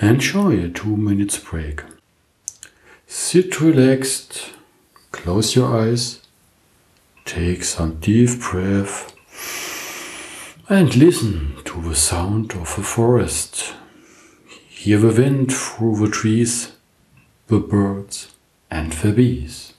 Enjoy a two minutes break. Sit relaxed, close your eyes, take some deep breath, and listen to the sound of the forest. Hear the wind through the trees, the birds, and the bees.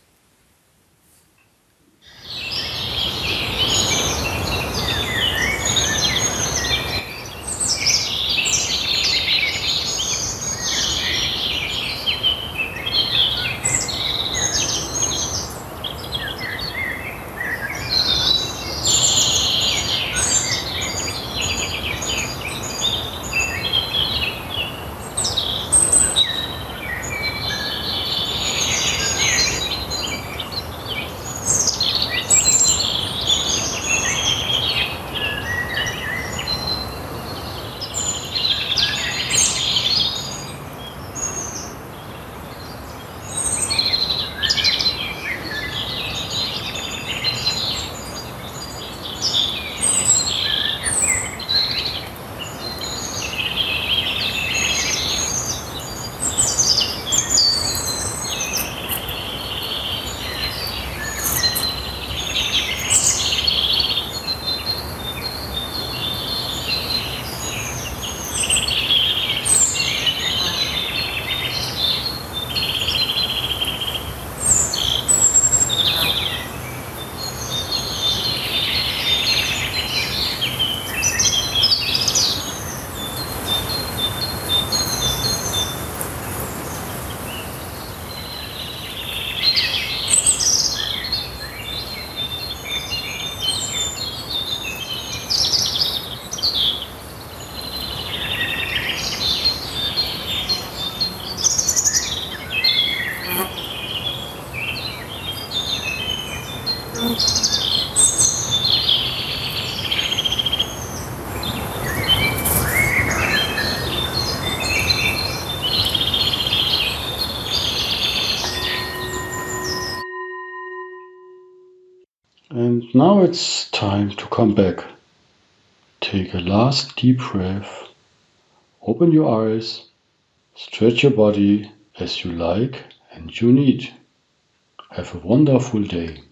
And now it's time to come back. Take a last deep breath. Open your eyes. Stretch your body as you like and you need. Have a wonderful day.